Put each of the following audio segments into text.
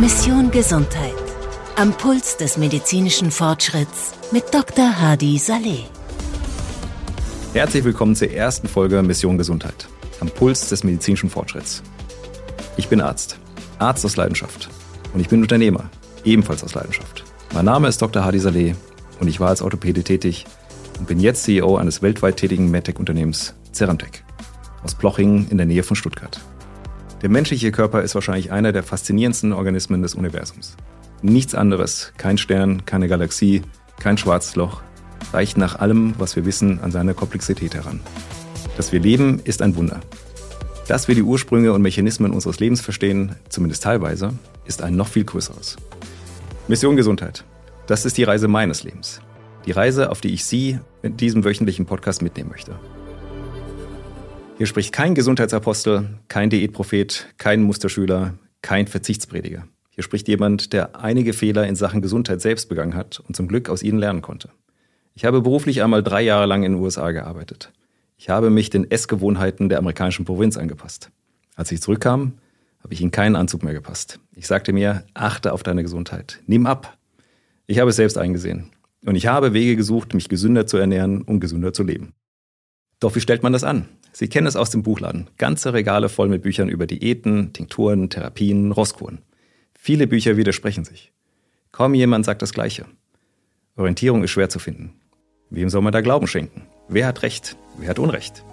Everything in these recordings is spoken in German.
Mission Gesundheit. Am Puls des medizinischen Fortschritts mit Dr. Hadi Saleh. Herzlich willkommen zur ersten Folge Mission Gesundheit. Am Puls des medizinischen Fortschritts. Ich bin Arzt. Arzt aus Leidenschaft. Und ich bin Unternehmer. Ebenfalls aus Leidenschaft. Mein Name ist Dr. Hadi Saleh und ich war als Orthopäde tätig und bin jetzt CEO eines weltweit tätigen MedTech-Unternehmens Ceramtech aus Plochingen in der Nähe von Stuttgart. Der menschliche Körper ist wahrscheinlich einer der faszinierendsten Organismen des Universums. Nichts anderes, kein Stern, keine Galaxie, kein schwarzes Loch, reicht nach allem, was wir wissen, an seine Komplexität heran. Dass wir leben, ist ein Wunder. Dass wir die Ursprünge und Mechanismen unseres Lebens verstehen, zumindest teilweise, ist ein noch viel größeres. Mission Gesundheit. Das ist die Reise meines Lebens. Die Reise, auf die ich Sie in diesem wöchentlichen Podcast mitnehmen möchte. Hier spricht kein Gesundheitsapostel, kein Diätprophet, kein Musterschüler, kein Verzichtsprediger. Hier spricht jemand, der einige Fehler in Sachen Gesundheit selbst begangen hat und zum Glück aus ihnen lernen konnte. Ich habe beruflich einmal drei Jahre lang in den USA gearbeitet. Ich habe mich den Essgewohnheiten der amerikanischen Provinz angepasst. Als ich zurückkam, habe ich in keinen Anzug mehr gepasst. Ich sagte mir, achte auf deine Gesundheit. Nimm ab. Ich habe es selbst eingesehen. Und ich habe Wege gesucht, mich gesünder zu ernähren und gesünder zu leben. Doch wie stellt man das an? Sie kennen es aus dem Buchladen. Ganze Regale voll mit Büchern über Diäten, Tinkturen, Therapien, Rosskuren. Viele Bücher widersprechen sich. Kaum jemand sagt das Gleiche. Orientierung ist schwer zu finden. Wem soll man da Glauben schenken? Wer hat Recht? Wer hat Unrecht?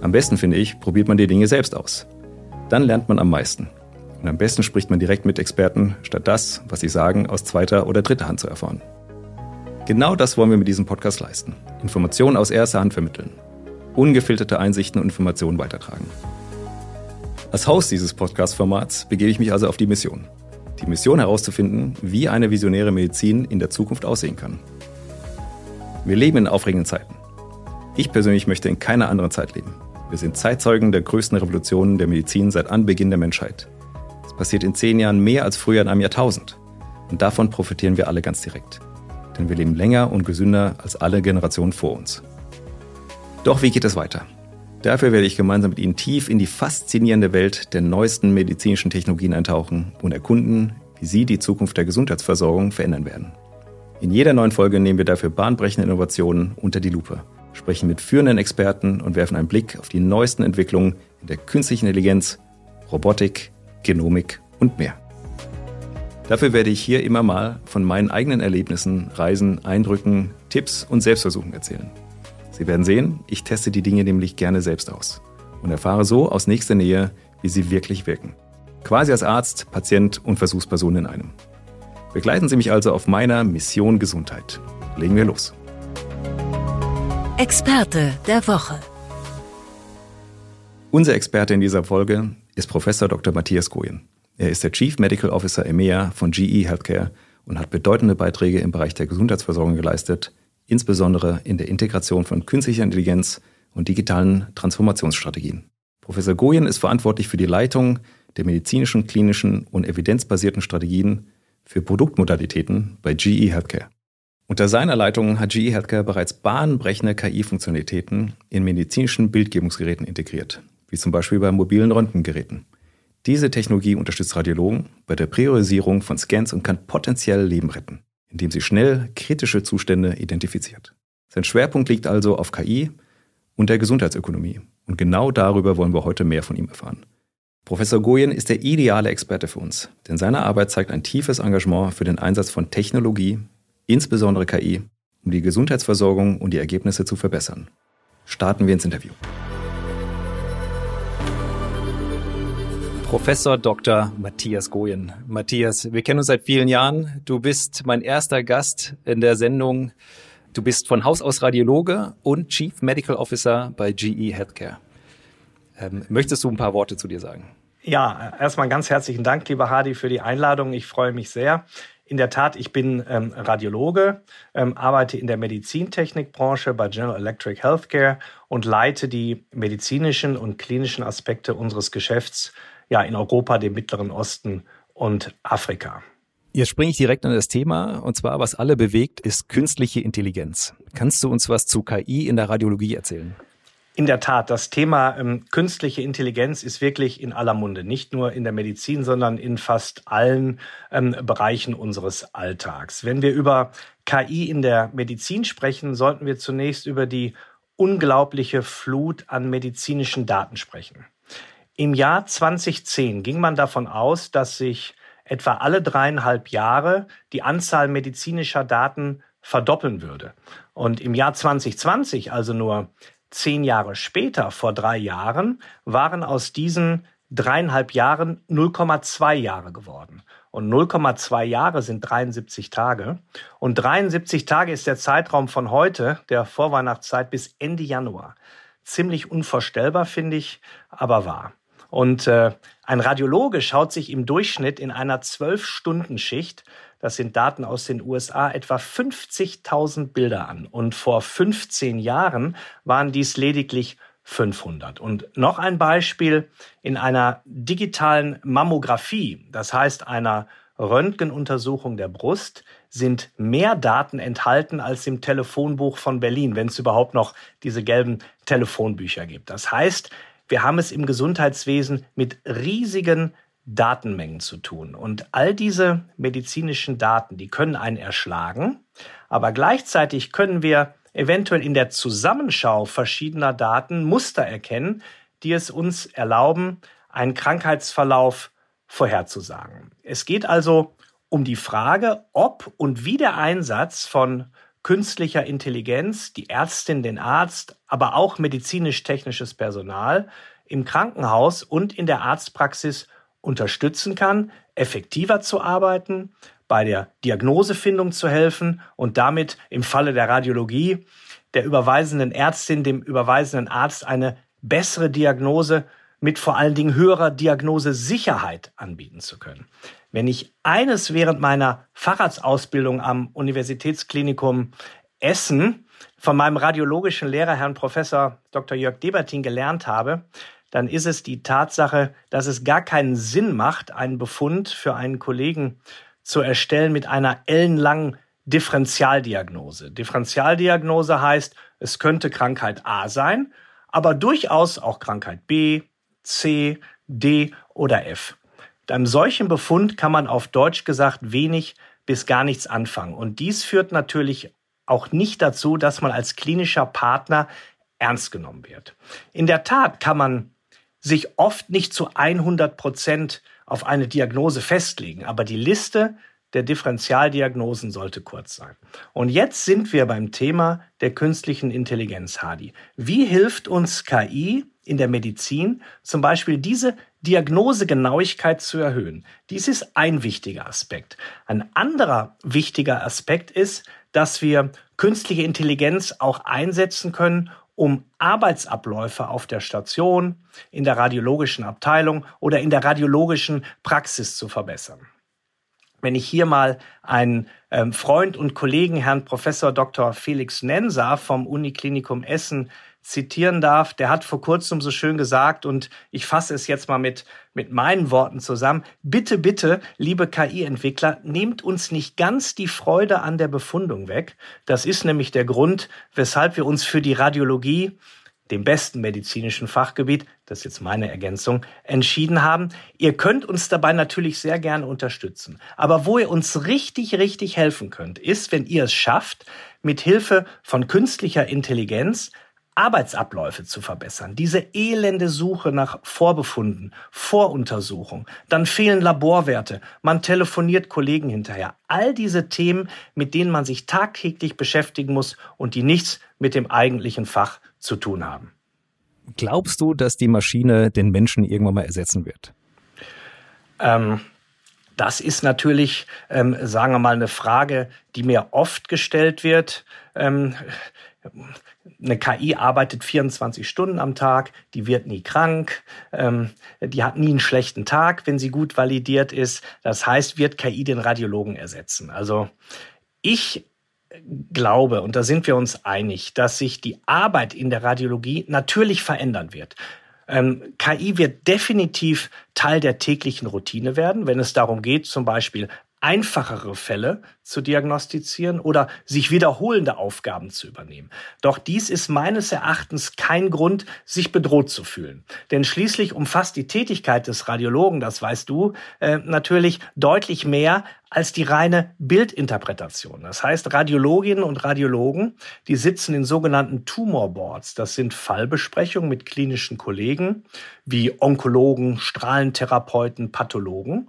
Am besten finde ich, probiert man die Dinge selbst aus. Dann lernt man am meisten. Und am besten spricht man direkt mit Experten, statt das, was sie sagen, aus zweiter oder dritter Hand zu erfahren. Genau das wollen wir mit diesem Podcast leisten. Informationen aus erster Hand vermitteln ungefilterte Einsichten und Informationen weitertragen. Als Host dieses Podcast-Formats begebe ich mich also auf die Mission. Die Mission herauszufinden, wie eine visionäre Medizin in der Zukunft aussehen kann. Wir leben in aufregenden Zeiten. Ich persönlich möchte in keiner anderen Zeit leben. Wir sind Zeitzeugen der größten Revolutionen der Medizin seit Anbeginn der Menschheit. Es passiert in zehn Jahren mehr als früher in einem Jahrtausend. Und davon profitieren wir alle ganz direkt. Denn wir leben länger und gesünder als alle Generationen vor uns. Doch wie geht es weiter? Dafür werde ich gemeinsam mit Ihnen tief in die faszinierende Welt der neuesten medizinischen Technologien eintauchen und erkunden, wie sie die Zukunft der Gesundheitsversorgung verändern werden. In jeder neuen Folge nehmen wir dafür bahnbrechende Innovationen unter die Lupe, sprechen mit führenden Experten und werfen einen Blick auf die neuesten Entwicklungen in der künstlichen Intelligenz, Robotik, Genomik und mehr. Dafür werde ich hier immer mal von meinen eigenen Erlebnissen, Reisen, Eindrücken, Tipps und Selbstversuchen erzählen. Sie werden sehen, ich teste die Dinge nämlich gerne selbst aus und erfahre so aus nächster Nähe, wie sie wirklich wirken. Quasi als Arzt, Patient und Versuchsperson in einem. Begleiten Sie mich also auf meiner Mission Gesundheit. Legen wir los. Experte der Woche. Unser Experte in dieser Folge ist Professor Dr. Matthias Goyen. Er ist der Chief Medical Officer EMEA von GE Healthcare und hat bedeutende Beiträge im Bereich der Gesundheitsversorgung geleistet, insbesondere in der Integration von künstlicher Intelligenz und digitalen Transformationsstrategien. Professor Goyen ist verantwortlich für die Leitung der medizinischen, klinischen und evidenzbasierten Strategien für Produktmodalitäten bei GE Healthcare. Unter seiner Leitung hat GE Healthcare bereits bahnbrechende KI-Funktionalitäten in medizinischen Bildgebungsgeräten integriert, wie zum Beispiel bei mobilen Röntgengeräten. Diese Technologie unterstützt Radiologen bei der Priorisierung von Scans und kann potenziell Leben retten indem sie schnell kritische Zustände identifiziert. Sein Schwerpunkt liegt also auf KI und der Gesundheitsökonomie. Und genau darüber wollen wir heute mehr von ihm erfahren. Professor Goyen ist der ideale Experte für uns, denn seine Arbeit zeigt ein tiefes Engagement für den Einsatz von Technologie, insbesondere KI, um die Gesundheitsversorgung und die Ergebnisse zu verbessern. Starten wir ins Interview. Professor Dr. Matthias Goyen. Matthias, wir kennen uns seit vielen Jahren. Du bist mein erster Gast in der Sendung. Du bist von Haus aus Radiologe und Chief Medical Officer bei GE Healthcare. Ähm, möchtest du ein paar Worte zu dir sagen? Ja, erstmal ganz herzlichen Dank, lieber Hadi, für die Einladung. Ich freue mich sehr. In der Tat, ich bin ähm, Radiologe, ähm, arbeite in der Medizintechnikbranche bei General Electric Healthcare und leite die medizinischen und klinischen Aspekte unseres Geschäfts ja, in Europa, dem Mittleren Osten und Afrika. Jetzt springe ich direkt an das Thema, und zwar, was alle bewegt, ist künstliche Intelligenz. Kannst du uns was zu KI in der Radiologie erzählen? In der Tat, das Thema ähm, künstliche Intelligenz ist wirklich in aller Munde, nicht nur in der Medizin, sondern in fast allen ähm, Bereichen unseres Alltags. Wenn wir über KI in der Medizin sprechen, sollten wir zunächst über die unglaubliche Flut an medizinischen Daten sprechen. Im Jahr 2010 ging man davon aus, dass sich etwa alle dreieinhalb Jahre die Anzahl medizinischer Daten verdoppeln würde. Und im Jahr 2020, also nur zehn Jahre später, vor drei Jahren, waren aus diesen dreieinhalb Jahren 0,2 Jahre geworden. Und 0,2 Jahre sind 73 Tage. Und 73 Tage ist der Zeitraum von heute, der Vorweihnachtszeit, bis Ende Januar. Ziemlich unvorstellbar, finde ich, aber wahr. Und äh, ein Radiologe schaut sich im Durchschnitt in einer Zwölf-Stunden-Schicht das sind Daten aus den USA, etwa 50.000 Bilder an. Und vor 15 Jahren waren dies lediglich 500. Und noch ein Beispiel in einer digitalen Mammographie, das heißt einer Röntgenuntersuchung der Brust, sind mehr Daten enthalten als im Telefonbuch von Berlin, wenn es überhaupt noch diese gelben Telefonbücher gibt. Das heißt, wir haben es im Gesundheitswesen mit riesigen Datenmengen zu tun. Und all diese medizinischen Daten, die können einen erschlagen, aber gleichzeitig können wir eventuell in der Zusammenschau verschiedener Daten Muster erkennen, die es uns erlauben, einen Krankheitsverlauf vorherzusagen. Es geht also um die Frage, ob und wie der Einsatz von künstlicher Intelligenz die Ärztin, den Arzt, aber auch medizinisch-technisches Personal im Krankenhaus und in der Arztpraxis unterstützen kann, effektiver zu arbeiten, bei der Diagnosefindung zu helfen und damit im Falle der Radiologie der überweisenden Ärztin, dem überweisenden Arzt eine bessere Diagnose mit vor allen Dingen höherer Diagnosesicherheit anbieten zu können. Wenn ich eines während meiner Facharztausbildung am Universitätsklinikum Essen von meinem radiologischen Lehrer, Herrn Professor Dr. Jörg Debertin, gelernt habe, dann ist es die Tatsache, dass es gar keinen Sinn macht, einen Befund für einen Kollegen zu erstellen mit einer ellenlangen Differentialdiagnose. Differentialdiagnose heißt, es könnte Krankheit A sein, aber durchaus auch Krankheit B, C, D oder F. Mit einem solchen Befund kann man auf Deutsch gesagt wenig bis gar nichts anfangen. Und dies führt natürlich auch nicht dazu, dass man als klinischer Partner ernst genommen wird. In der Tat kann man sich oft nicht zu 100 Prozent auf eine Diagnose festlegen, aber die Liste der Differentialdiagnosen sollte kurz sein. Und jetzt sind wir beim Thema der künstlichen Intelligenz, Hadi. Wie hilft uns KI in der Medizin zum Beispiel diese Diagnosegenauigkeit zu erhöhen? Dies ist ein wichtiger Aspekt. Ein anderer wichtiger Aspekt ist, dass wir künstliche Intelligenz auch einsetzen können, um Arbeitsabläufe auf der Station, in der radiologischen Abteilung oder in der radiologischen Praxis zu verbessern. Wenn ich hier mal einen ähm, Freund und Kollegen, Herrn Professor Dr. Felix Nenser vom Uniklinikum Essen zitieren darf, der hat vor kurzem so schön gesagt, und ich fasse es jetzt mal mit, mit meinen Worten zusammen, bitte, bitte, liebe KI-Entwickler, nehmt uns nicht ganz die Freude an der Befundung weg. Das ist nämlich der Grund, weshalb wir uns für die Radiologie dem besten medizinischen Fachgebiet, das ist jetzt meine Ergänzung, entschieden haben. Ihr könnt uns dabei natürlich sehr gerne unterstützen. Aber wo ihr uns richtig, richtig helfen könnt, ist, wenn ihr es schafft, mit Hilfe von künstlicher Intelligenz Arbeitsabläufe zu verbessern, diese elende Suche nach Vorbefunden, Voruntersuchung, dann fehlen Laborwerte, man telefoniert Kollegen hinterher. All diese Themen, mit denen man sich tagtäglich beschäftigen muss und die nichts mit dem eigentlichen Fach zu tun haben. Glaubst du, dass die Maschine den Menschen irgendwann mal ersetzen wird? Ähm, das ist natürlich, ähm, sagen wir mal, eine Frage, die mir oft gestellt wird. Ähm, eine KI arbeitet 24 Stunden am Tag, die wird nie krank, ähm, die hat nie einen schlechten Tag, wenn sie gut validiert ist. Das heißt, wird KI den Radiologen ersetzen. Also ich glaube, und da sind wir uns einig, dass sich die Arbeit in der Radiologie natürlich verändern wird. Ähm, KI wird definitiv Teil der täglichen Routine werden, wenn es darum geht, zum Beispiel einfachere Fälle zu diagnostizieren oder sich wiederholende Aufgaben zu übernehmen. Doch dies ist meines Erachtens kein Grund, sich bedroht zu fühlen. Denn schließlich umfasst die Tätigkeit des Radiologen, das weißt du, äh, natürlich deutlich mehr als die reine Bildinterpretation. Das heißt, Radiologinnen und Radiologen, die sitzen in sogenannten Tumor Boards. Das sind Fallbesprechungen mit klinischen Kollegen wie Onkologen, Strahlentherapeuten, Pathologen.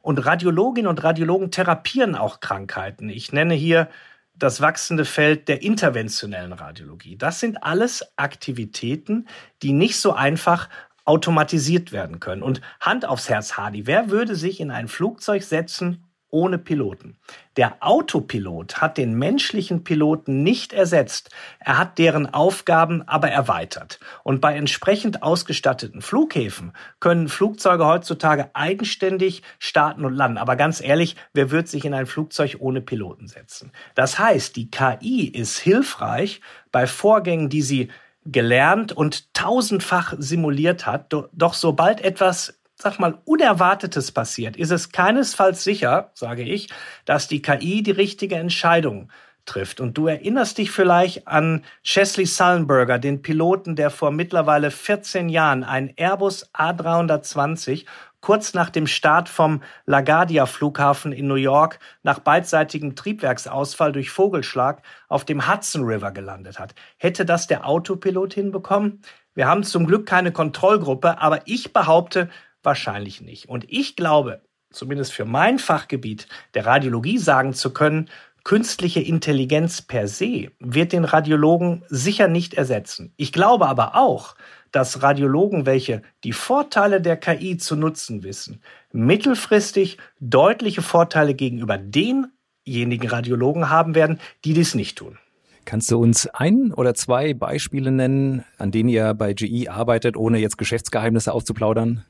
Und Radiologinnen und Radiologen therapieren auch Krankheiten. Ich nenne hier das wachsende Feld der interventionellen Radiologie. Das sind alles Aktivitäten, die nicht so einfach automatisiert werden können. Und Hand aufs Herz, Hardy, wer würde sich in ein Flugzeug setzen ohne Piloten. Der Autopilot hat den menschlichen Piloten nicht ersetzt, er hat deren Aufgaben aber erweitert. Und bei entsprechend ausgestatteten Flughäfen können Flugzeuge heutzutage eigenständig starten und landen. Aber ganz ehrlich, wer wird sich in ein Flugzeug ohne Piloten setzen? Das heißt, die KI ist hilfreich bei Vorgängen, die sie gelernt und tausendfach simuliert hat. Doch sobald etwas sag mal, Unerwartetes passiert, ist es keinesfalls sicher, sage ich, dass die KI die richtige Entscheidung trifft. Und du erinnerst dich vielleicht an Chesley Sullenberger, den Piloten, der vor mittlerweile 14 Jahren einen Airbus A320 kurz nach dem Start vom LaGuardia Flughafen in New York nach beidseitigem Triebwerksausfall durch Vogelschlag auf dem Hudson River gelandet hat. Hätte das der Autopilot hinbekommen? Wir haben zum Glück keine Kontrollgruppe, aber ich behaupte, Wahrscheinlich nicht. Und ich glaube, zumindest für mein Fachgebiet der Radiologie sagen zu können, künstliche Intelligenz per se wird den Radiologen sicher nicht ersetzen. Ich glaube aber auch, dass Radiologen, welche die Vorteile der KI zu nutzen wissen, mittelfristig deutliche Vorteile gegenüber denjenigen Radiologen haben werden, die dies nicht tun. Kannst du uns ein oder zwei Beispiele nennen, an denen ihr bei GE arbeitet, ohne jetzt Geschäftsgeheimnisse aufzuplaudern?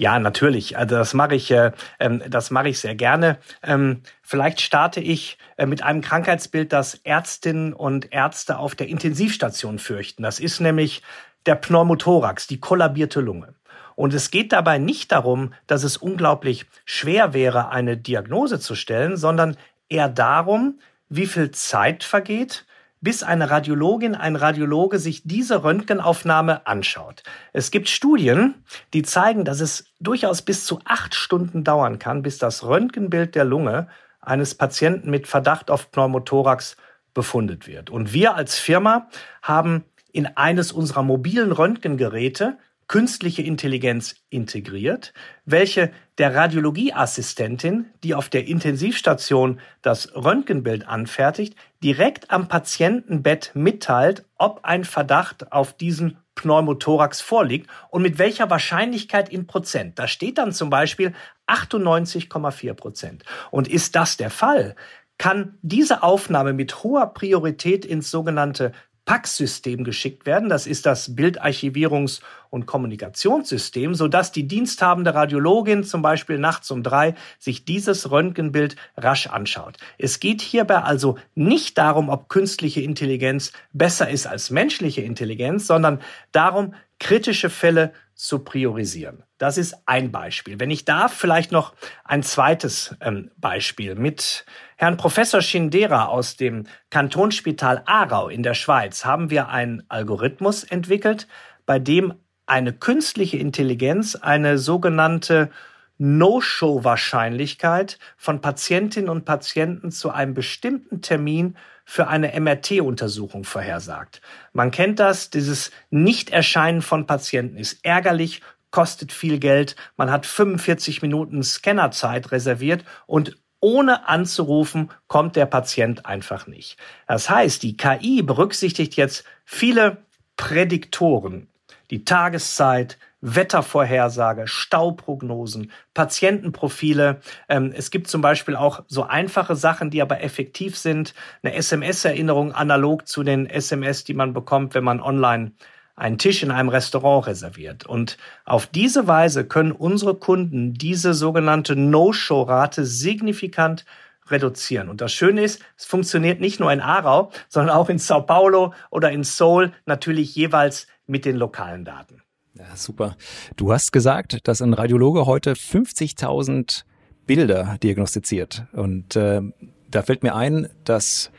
Ja, natürlich. Also das mache ich, äh, ähm, das mache ich sehr gerne. Ähm, vielleicht starte ich äh, mit einem Krankheitsbild, das Ärztinnen und Ärzte auf der Intensivstation fürchten. Das ist nämlich der Pneumothorax, die kollabierte Lunge. Und es geht dabei nicht darum, dass es unglaublich schwer wäre, eine Diagnose zu stellen, sondern eher darum, wie viel Zeit vergeht, bis eine Radiologin, ein Radiologe sich diese Röntgenaufnahme anschaut. Es gibt Studien, die zeigen, dass es durchaus bis zu acht Stunden dauern kann, bis das Röntgenbild der Lunge eines Patienten mit Verdacht auf Pneumothorax befundet wird. Und wir als Firma haben in eines unserer mobilen Röntgengeräte künstliche Intelligenz integriert, welche der Radiologieassistentin, die auf der Intensivstation das Röntgenbild anfertigt, direkt am Patientenbett mitteilt, ob ein Verdacht auf diesen Pneumothorax vorliegt und mit welcher Wahrscheinlichkeit in Prozent. Da steht dann zum Beispiel 98,4 Prozent. Und ist das der Fall, kann diese Aufnahme mit hoher Priorität ins sogenannte PAX-System geschickt werden. Das ist das Bildarchivierungs- und Kommunikationssystem, sodass die diensthabende Radiologin zum Beispiel nachts um drei sich dieses Röntgenbild rasch anschaut. Es geht hierbei also nicht darum, ob künstliche Intelligenz besser ist als menschliche Intelligenz, sondern darum, kritische Fälle zu priorisieren. Das ist ein Beispiel. Wenn ich darf, vielleicht noch ein zweites ähm, Beispiel mit Herrn Professor Schindera aus dem Kantonsspital Aarau in der Schweiz haben wir einen Algorithmus entwickelt, bei dem eine künstliche Intelligenz eine sogenannte No-Show-Wahrscheinlichkeit von Patientinnen und Patienten zu einem bestimmten Termin für eine MRT-Untersuchung vorhersagt. Man kennt das, dieses Nicht-Erscheinen von Patienten ist ärgerlich, kostet viel Geld, man hat 45 Minuten Scannerzeit reserviert und ohne anzurufen kommt der Patient einfach nicht. Das heißt, die KI berücksichtigt jetzt viele Prädiktoren, die Tageszeit, Wettervorhersage, Stauprognosen, Patientenprofile. Ähm, es gibt zum Beispiel auch so einfache Sachen, die aber effektiv sind. Eine SMS-Erinnerung analog zu den SMS, die man bekommt, wenn man online einen Tisch in einem Restaurant reserviert. Und auf diese Weise können unsere Kunden diese sogenannte No-Show-Rate signifikant reduzieren. Und das Schöne ist, es funktioniert nicht nur in Aarau, sondern auch in Sao Paulo oder in Seoul, natürlich jeweils mit den lokalen Daten. Ja, super. Du hast gesagt, dass ein Radiologe heute 50.000 Bilder diagnostiziert. Und äh, da fällt mir ein, dass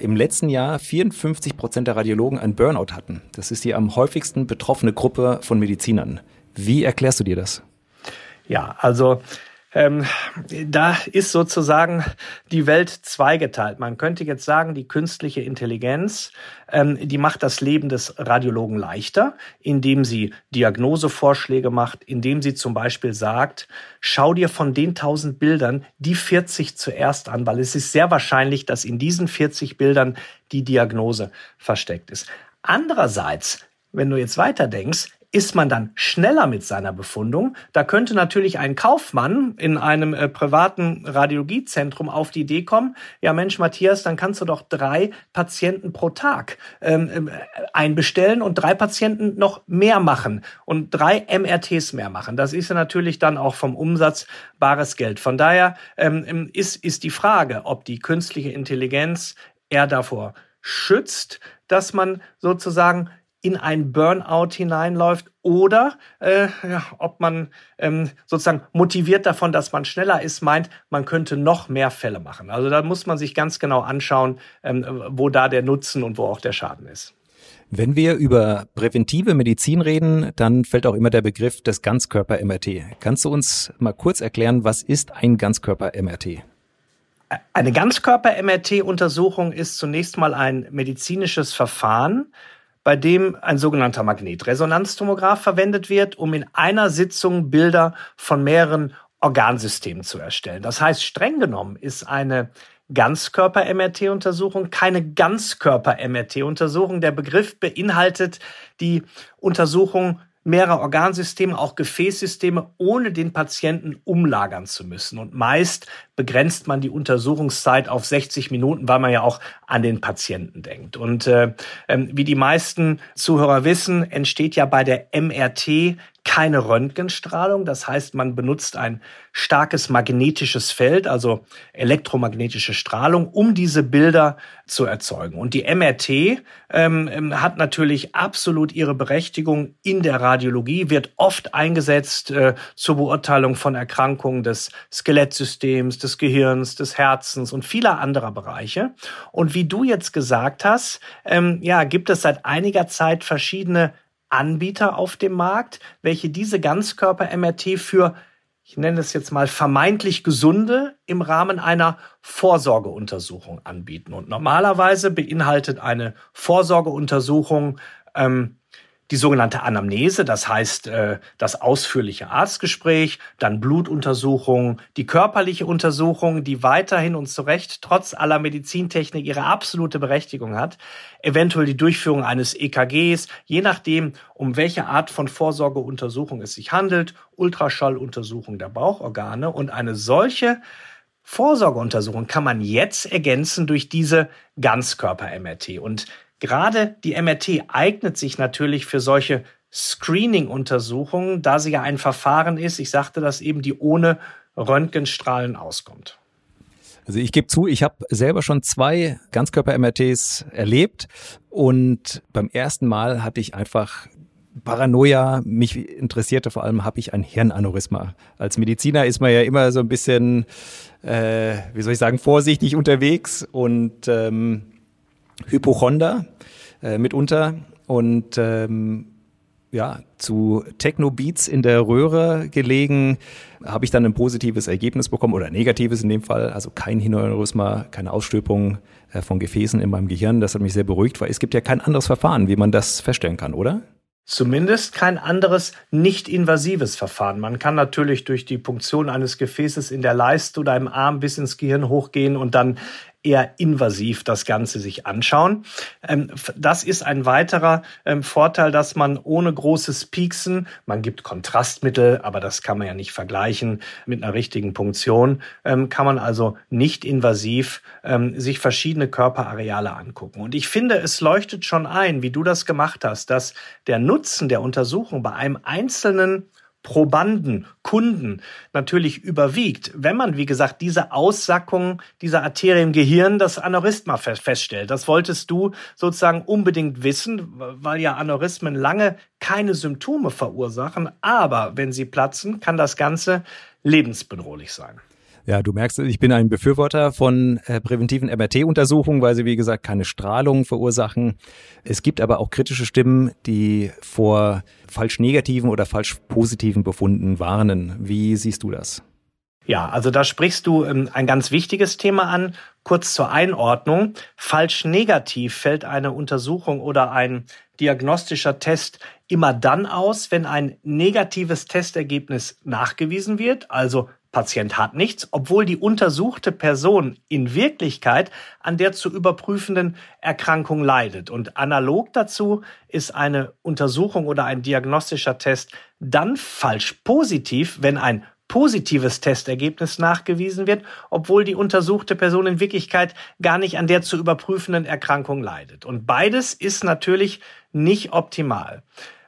im letzten Jahr 54 Prozent der Radiologen ein Burnout hatten. Das ist die am häufigsten betroffene Gruppe von Medizinern. Wie erklärst du dir das? Ja, also ähm, da ist sozusagen die Welt zweigeteilt. Man könnte jetzt sagen, die künstliche Intelligenz, ähm, die macht das Leben des Radiologen leichter, indem sie Diagnosevorschläge macht, indem sie zum Beispiel sagt, schau dir von den 1000 Bildern die 40 zuerst an, weil es ist sehr wahrscheinlich, dass in diesen 40 Bildern die Diagnose versteckt ist. Andererseits, wenn du jetzt weiter denkst, ist man dann schneller mit seiner Befundung. Da könnte natürlich ein Kaufmann in einem äh, privaten Radiologiezentrum auf die Idee kommen, ja Mensch Matthias, dann kannst du doch drei Patienten pro Tag ähm, ähm einbestellen und drei Patienten noch mehr machen und drei MRTs mehr machen. Das ist ja natürlich dann auch vom Umsatz bares Geld. Von daher ähm, ähm ist, ist die Frage, ob die künstliche Intelligenz eher davor schützt, dass man sozusagen in ein Burnout hineinläuft oder äh, ja, ob man ähm, sozusagen motiviert davon, dass man schneller ist, meint, man könnte noch mehr Fälle machen. Also da muss man sich ganz genau anschauen, ähm, wo da der Nutzen und wo auch der Schaden ist. Wenn wir über präventive Medizin reden, dann fällt auch immer der Begriff des Ganzkörper-MRT. Kannst du uns mal kurz erklären, was ist ein Ganzkörper-MRT? Eine Ganzkörper-MRT-Untersuchung ist zunächst mal ein medizinisches Verfahren, bei dem ein sogenannter Magnetresonanztomograph verwendet wird, um in einer Sitzung Bilder von mehreren Organsystemen zu erstellen. Das heißt, streng genommen ist eine Ganzkörper-MRT-Untersuchung keine Ganzkörper-MRT-Untersuchung. Der Begriff beinhaltet die Untersuchung mehrere Organsysteme, auch Gefäßsysteme, ohne den Patienten umlagern zu müssen. Und meist begrenzt man die Untersuchungszeit auf 60 Minuten, weil man ja auch an den Patienten denkt. Und äh, äh, wie die meisten Zuhörer wissen, entsteht ja bei der MRT keine Röntgenstrahlung. Das heißt, man benutzt ein starkes magnetisches Feld, also elektromagnetische Strahlung, um diese Bilder zu erzeugen. Und die MRT ähm, ähm, hat natürlich absolut ihre Berechtigung in der Radiologie, wird oft eingesetzt äh, zur Beurteilung von Erkrankungen des Skelettsystems, des Gehirns, des Herzens und vieler anderer Bereiche. Und wie du jetzt gesagt hast, ähm, ja, gibt es seit einiger Zeit verschiedene Anbieter auf dem Markt, welche diese Ganzkörper-MRT für, ich nenne es jetzt mal vermeintlich gesunde, im Rahmen einer Vorsorgeuntersuchung anbieten. Und normalerweise beinhaltet eine Vorsorgeuntersuchung ähm, die sogenannte Anamnese, das heißt äh, das ausführliche Arztgespräch, dann Blutuntersuchung, die körperliche Untersuchung, die weiterhin und zu Recht trotz aller Medizintechnik ihre absolute Berechtigung hat, eventuell die Durchführung eines EKGs, je nachdem, um welche Art von Vorsorgeuntersuchung es sich handelt, Ultraschalluntersuchung der Bauchorgane und eine solche Vorsorgeuntersuchung kann man jetzt ergänzen durch diese Ganzkörper-MRT. Und Gerade die MRT eignet sich natürlich für solche Screening-Untersuchungen, da sie ja ein Verfahren ist, ich sagte das eben, die ohne Röntgenstrahlen auskommt. Also ich gebe zu, ich habe selber schon zwei Ganzkörper-MRTs erlebt und beim ersten Mal hatte ich einfach Paranoia, mich interessierte vor allem, habe ich ein Hirnaneurysma. Als Mediziner ist man ja immer so ein bisschen, äh, wie soll ich sagen, vorsichtig unterwegs und ähm, Hypochonder äh, mitunter und ähm, ja, zu Techno-Beats in der Röhre gelegen, habe ich dann ein positives Ergebnis bekommen oder negatives in dem Fall, also kein Hirnaneurysma, keine Ausstülpung äh, von Gefäßen in meinem Gehirn. Das hat mich sehr beruhigt, weil es gibt ja kein anderes Verfahren, wie man das feststellen kann, oder? Zumindest kein anderes nicht-invasives Verfahren. Man kann natürlich durch die Punktion eines Gefäßes in der Leiste oder im Arm bis ins Gehirn hochgehen und dann eher invasiv das Ganze sich anschauen. Ähm, das ist ein weiterer ähm, Vorteil, dass man ohne großes Pieksen, man gibt Kontrastmittel, aber das kann man ja nicht vergleichen mit einer richtigen Punktion, ähm, kann man also nicht invasiv sich verschiedene Körperareale angucken. Und ich finde, es leuchtet schon ein, wie du das gemacht hast, dass der Nutzen der Untersuchung bei einem einzelnen Probanden, Kunden natürlich überwiegt, wenn man, wie gesagt, diese Aussackung dieser Arterie im Gehirn, das Aneurysma feststellt. Das wolltest du sozusagen unbedingt wissen, weil ja Aneurysmen lange keine Symptome verursachen, aber wenn sie platzen, kann das Ganze lebensbedrohlich sein. Ja, du merkst, ich bin ein Befürworter von äh, präventiven MRT-Untersuchungen, weil sie, wie gesagt, keine Strahlung verursachen. Es gibt aber auch kritische Stimmen, die vor falsch negativen oder falsch positiven Befunden warnen. Wie siehst du das? Ja, also da sprichst du ähm, ein ganz wichtiges Thema an. Kurz zur Einordnung. Falsch negativ fällt eine Untersuchung oder ein diagnostischer Test immer dann aus, wenn ein negatives Testergebnis nachgewiesen wird, also Patient hat nichts, obwohl die untersuchte Person in Wirklichkeit an der zu überprüfenden Erkrankung leidet. Und analog dazu ist eine Untersuchung oder ein diagnostischer Test dann falsch positiv, wenn ein positives Testergebnis nachgewiesen wird, obwohl die untersuchte Person in Wirklichkeit gar nicht an der zu überprüfenden Erkrankung leidet. Und beides ist natürlich nicht optimal.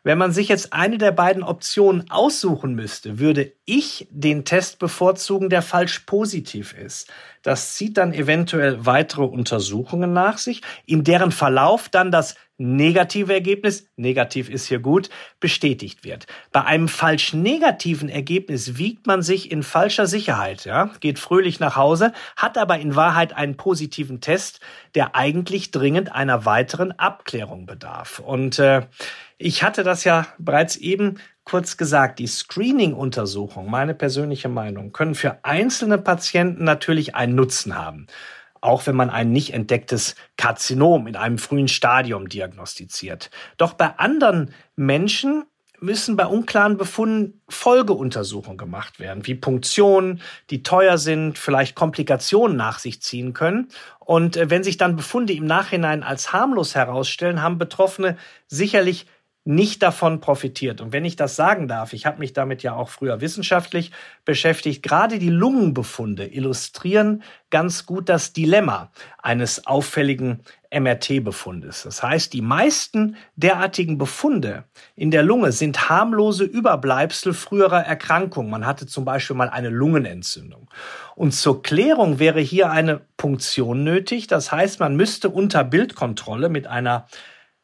Wenn man sich jetzt eine der beiden Optionen aussuchen müsste, würde ich den Test bevorzugen, der falsch positiv ist. Das zieht dann eventuell weitere Untersuchungen nach sich, in deren Verlauf dann das negative Ergebnis, negativ ist hier gut, bestätigt wird. Bei einem falsch negativen Ergebnis wiegt man sich in falscher Sicherheit, ja, geht fröhlich nach Hause, hat aber in Wahrheit einen positiven Test, der eigentlich dringend einer weiteren Abklärung bedarf. Und äh, ich hatte das ja bereits eben kurz gesagt, die Screening-Untersuchung, meine persönliche Meinung, können für einzelne Patienten natürlich einen Nutzen haben auch wenn man ein nicht entdecktes Karzinom in einem frühen Stadium diagnostiziert. Doch bei anderen Menschen müssen bei unklaren Befunden Folgeuntersuchungen gemacht werden, wie Punktionen, die teuer sind, vielleicht Komplikationen nach sich ziehen können. Und äh, wenn sich dann Befunde im Nachhinein als harmlos herausstellen, haben Betroffene sicherlich nicht davon profitiert. Und wenn ich das sagen darf, ich habe mich damit ja auch früher wissenschaftlich beschäftigt, gerade die Lungenbefunde illustrieren ganz gut das Dilemma eines auffälligen MRT-Befundes. Das heißt, die meisten derartigen Befunde in der Lunge sind harmlose Überbleibsel früherer Erkrankungen. Man hatte zum Beispiel mal eine Lungenentzündung. Und zur Klärung wäre hier eine Punktion nötig. Das heißt, man müsste unter Bildkontrolle mit einer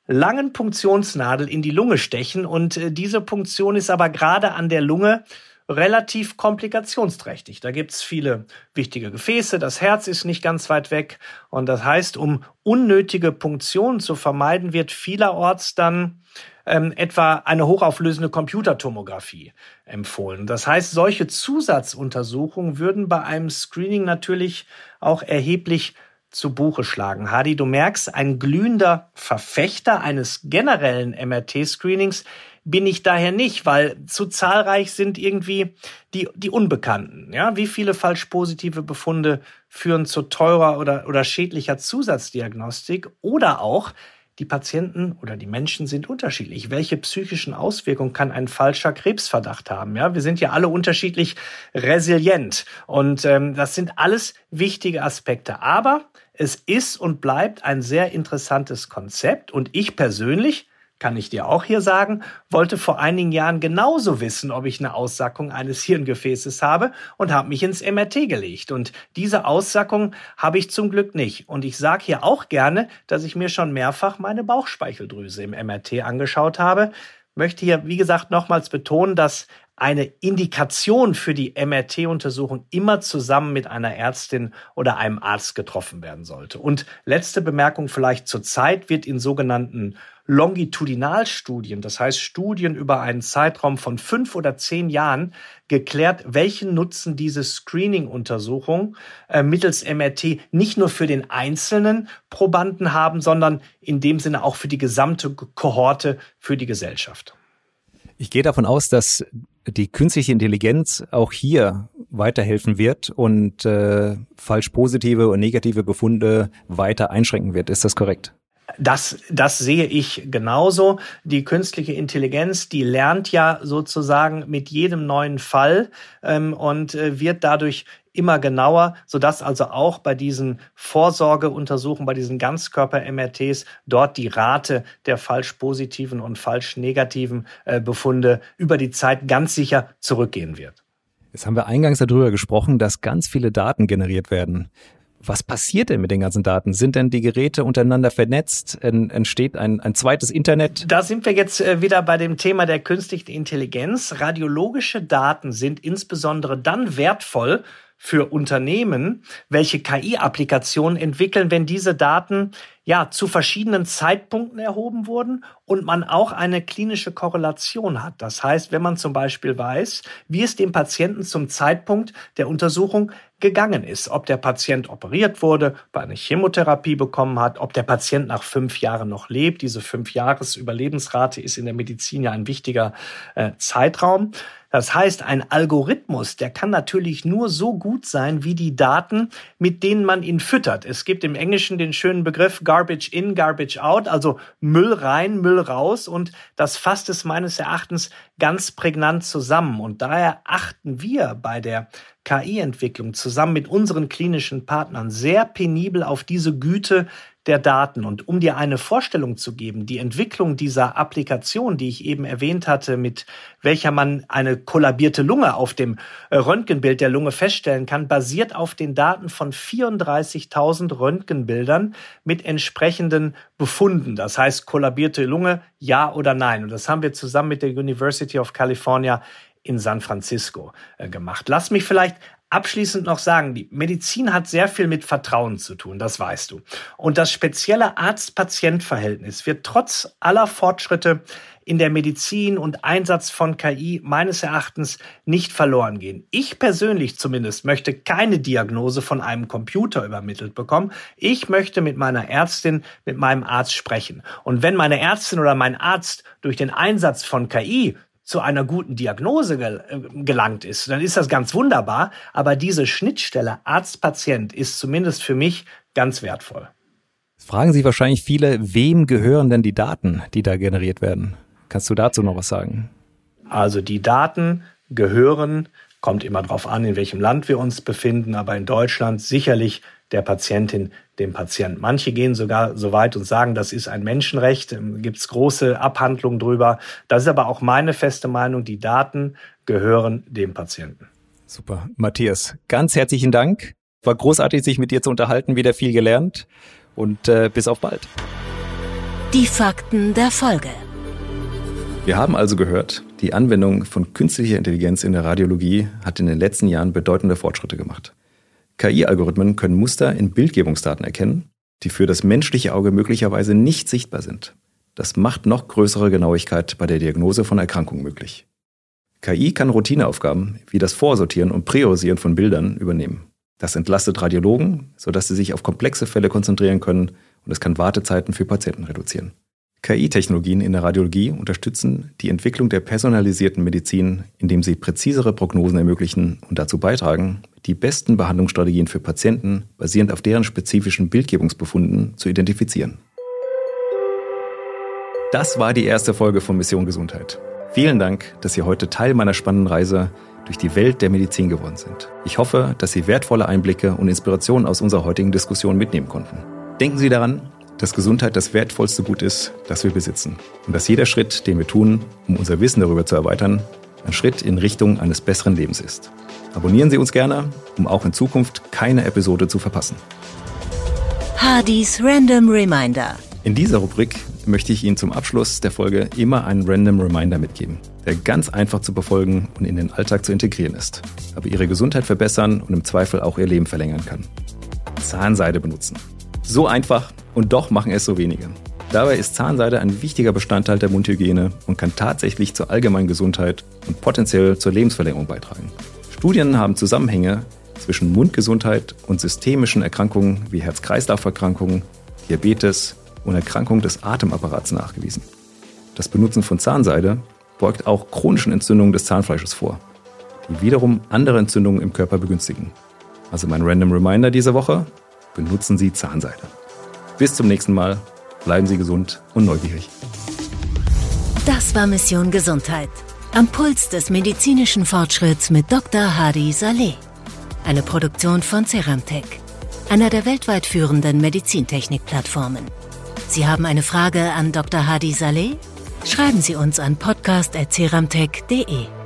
langen Punktionsnadel in die Lunge stechen und äh, diese Punktion ist aber gerade an der Lunge relativ komplikationsträchtig. Da gibt's viele wichtige Gefäße, das Herz ist nicht ganz weit weg und das heißt, um unnötige Punktionen zu vermeiden, wird vielerorts dann ähm, etwa eine hochauflösende Computertomographie empfohlen. Das heißt, solche Zusatzuntersuchungen würden bei einem Screening natürlich auch erheblich zu Buche schlagen. Hadi, du merkst, ein glühender Verfechter eines generellen MRT-Screenings bin ich daher nicht, weil zu zahlreich sind irgendwie die, die Unbekannten. Ja, wie viele falsch positive Befunde führen zu teurer oder, oder schädlicher Zusatzdiagnostik oder auch die Patienten oder die Menschen sind unterschiedlich. Welche psychischen Auswirkungen kann ein falscher Krebsverdacht haben? Ja, wir sind ja alle unterschiedlich resilient und ähm, das sind alles wichtige Aspekte. Aber es ist und bleibt ein sehr interessantes Konzept und ich persönlich kann ich dir auch hier sagen, wollte vor einigen Jahren genauso wissen, ob ich eine Aussackung eines Hirngefäßes habe und habe mich ins MRT gelegt. Und diese Aussackung habe ich zum Glück nicht. Und ich sage hier auch gerne, dass ich mir schon mehrfach meine Bauchspeicheldrüse im MRT angeschaut habe. Möchte hier, wie gesagt, nochmals betonen, dass eine Indikation für die MRT-Untersuchung immer zusammen mit einer Ärztin oder einem Arzt getroffen werden sollte. Und letzte Bemerkung vielleicht zur Zeit wird in sogenannten Longitudinalstudien, das heißt Studien über einen Zeitraum von fünf oder zehn Jahren, geklärt, welchen Nutzen diese Screening-Untersuchung äh, mittels MRT nicht nur für den einzelnen Probanden haben, sondern in dem Sinne auch für die gesamte Kohorte, für die Gesellschaft. Ich gehe davon aus, dass die künstliche Intelligenz auch hier weiterhelfen wird und äh, falsch positive und negative Befunde weiter einschränken wird. Ist das korrekt? Das, das sehe ich genauso. Die künstliche Intelligenz, die lernt ja sozusagen mit jedem neuen Fall ähm, und äh, wird dadurch immer genauer, sodass also auch bei diesen Vorsorgeuntersuchungen, bei diesen Ganzkörper-MRTs dort die Rate der falsch positiven und falsch negativen äh, Befunde über die Zeit ganz sicher zurückgehen wird. Jetzt haben wir eingangs darüber gesprochen, dass ganz viele Daten generiert werden. Was passiert denn mit den ganzen Daten? Sind denn die Geräte untereinander vernetzt? Entsteht ein, ein zweites Internet? Da sind wir jetzt äh, wieder bei dem Thema der künstlichen Intelligenz. Radiologische Daten sind insbesondere dann wertvoll für Unternehmen, welche KI-Applikationen entwickeln, wenn diese Daten ja zu verschiedenen Zeitpunkten erhoben wurden und man auch eine klinische Korrelation hat. Das heißt, wenn man zum Beispiel weiß, wie es dem Patienten zum Zeitpunkt der Untersuchung gegangen ist, ob der Patient operiert wurde, bei einer Chemotherapie bekommen hat, ob der Patient nach fünf Jahren noch lebt. Diese fünf Jahres Überlebensrate ist in der Medizin ja ein wichtiger äh, Zeitraum. Das heißt, ein Algorithmus, der kann natürlich nur so gut sein wie die Daten, mit denen man ihn füttert. Es gibt im Englischen den schönen Begriff Garbage in, Garbage out, also Müll rein, Müll raus und das fasst es meines Erachtens ganz prägnant zusammen. Und daher achten wir bei der KI-Entwicklung zusammen mit unseren klinischen Partnern sehr penibel auf diese Güte der Daten. Und um dir eine Vorstellung zu geben, die Entwicklung dieser Applikation, die ich eben erwähnt hatte, mit welcher man eine kollabierte Lunge auf dem äh, Röntgenbild der Lunge feststellen kann, basiert auf den Daten von 34.000 Röntgenbildern mit entsprechenden Befunden. Das heißt, kollabierte Lunge, ja oder nein. Und das haben wir zusammen mit der University of California in San Francisco äh, gemacht. Lass mich vielleicht abschließend noch sagen, die Medizin hat sehr viel mit Vertrauen zu tun, das weißt du. Und das spezielle Arzt-Patient-Verhältnis wird trotz aller Fortschritte in der Medizin und Einsatz von KI meines Erachtens nicht verloren gehen. Ich persönlich zumindest möchte keine Diagnose von einem Computer übermittelt bekommen. Ich möchte mit meiner Ärztin, mit meinem Arzt sprechen. Und wenn meine Ärztin oder mein Arzt durch den Einsatz von KI zu einer guten Diagnose gel äh, gelangt ist, dann ist das ganz wunderbar. Aber diese Schnittstelle Arzt-Patient ist zumindest für mich ganz wertvoll. Fragen Sie wahrscheinlich viele, wem gehören denn die Daten, die da generiert werden? Kannst du dazu noch was sagen? Also die Daten gehören, kommt immer darauf an, in welchem Land wir uns befinden, aber in Deutschland sicherlich der Patientin, dem Patienten. Manche gehen sogar so weit und sagen, das ist ein Menschenrecht, ähm, gibt es große Abhandlungen drüber. Das ist aber auch meine feste Meinung, die Daten gehören dem Patienten. Super. Matthias, ganz herzlichen Dank. War großartig, sich mit dir zu unterhalten, wieder viel gelernt und äh, bis auf bald. Die Fakten der Folge. Wir haben also gehört, die Anwendung von künstlicher Intelligenz in der Radiologie hat in den letzten Jahren bedeutende Fortschritte gemacht. KI-Algorithmen können Muster in Bildgebungsdaten erkennen, die für das menschliche Auge möglicherweise nicht sichtbar sind. Das macht noch größere Genauigkeit bei der Diagnose von Erkrankungen möglich. KI kann Routineaufgaben wie das Vorsortieren und Priorisieren von Bildern übernehmen. Das entlastet Radiologen, sodass sie sich auf komplexe Fälle konzentrieren können und es kann Wartezeiten für Patienten reduzieren. KI-Technologien in der Radiologie unterstützen die Entwicklung der personalisierten Medizin, indem sie präzisere Prognosen ermöglichen und dazu beitragen, die besten Behandlungsstrategien für Patienten basierend auf deren spezifischen Bildgebungsbefunden zu identifizieren. Das war die erste Folge von Mission Gesundheit. Vielen Dank, dass Sie heute Teil meiner spannenden Reise durch die Welt der Medizin geworden sind. Ich hoffe, dass Sie wertvolle Einblicke und Inspirationen aus unserer heutigen Diskussion mitnehmen konnten. Denken Sie daran, dass Gesundheit das wertvollste Gut ist, das wir besitzen. Und dass jeder Schritt, den wir tun, um unser Wissen darüber zu erweitern, ein Schritt in Richtung eines besseren Lebens ist. Abonnieren Sie uns gerne, um auch in Zukunft keine Episode zu verpassen. Hardys Random Reminder. In dieser Rubrik möchte ich Ihnen zum Abschluss der Folge immer einen Random Reminder mitgeben, der ganz einfach zu befolgen und in den Alltag zu integrieren ist, aber Ihre Gesundheit verbessern und im Zweifel auch Ihr Leben verlängern kann. Zahnseide benutzen. So einfach und doch machen es so wenige. Dabei ist Zahnseide ein wichtiger Bestandteil der Mundhygiene und kann tatsächlich zur allgemeinen Gesundheit und potenziell zur Lebensverlängerung beitragen. Studien haben Zusammenhänge zwischen Mundgesundheit und systemischen Erkrankungen wie Herz-Kreislauf-Erkrankungen, Diabetes und Erkrankungen des Atemapparats nachgewiesen. Das Benutzen von Zahnseide beugt auch chronischen Entzündungen des Zahnfleisches vor, die wiederum andere Entzündungen im Körper begünstigen. Also mein Random Reminder diese Woche, benutzen Sie Zahnseide. Bis zum nächsten Mal, bleiben Sie gesund und neugierig. Das war Mission Gesundheit. Am Puls des medizinischen Fortschritts mit Dr. Hadi Saleh. Eine Produktion von Ceramtech, einer der weltweit führenden Medizintechnik-Plattformen. Sie haben eine Frage an Dr. Hadi Saleh? Schreiben Sie uns an podcast.ceramtech.de.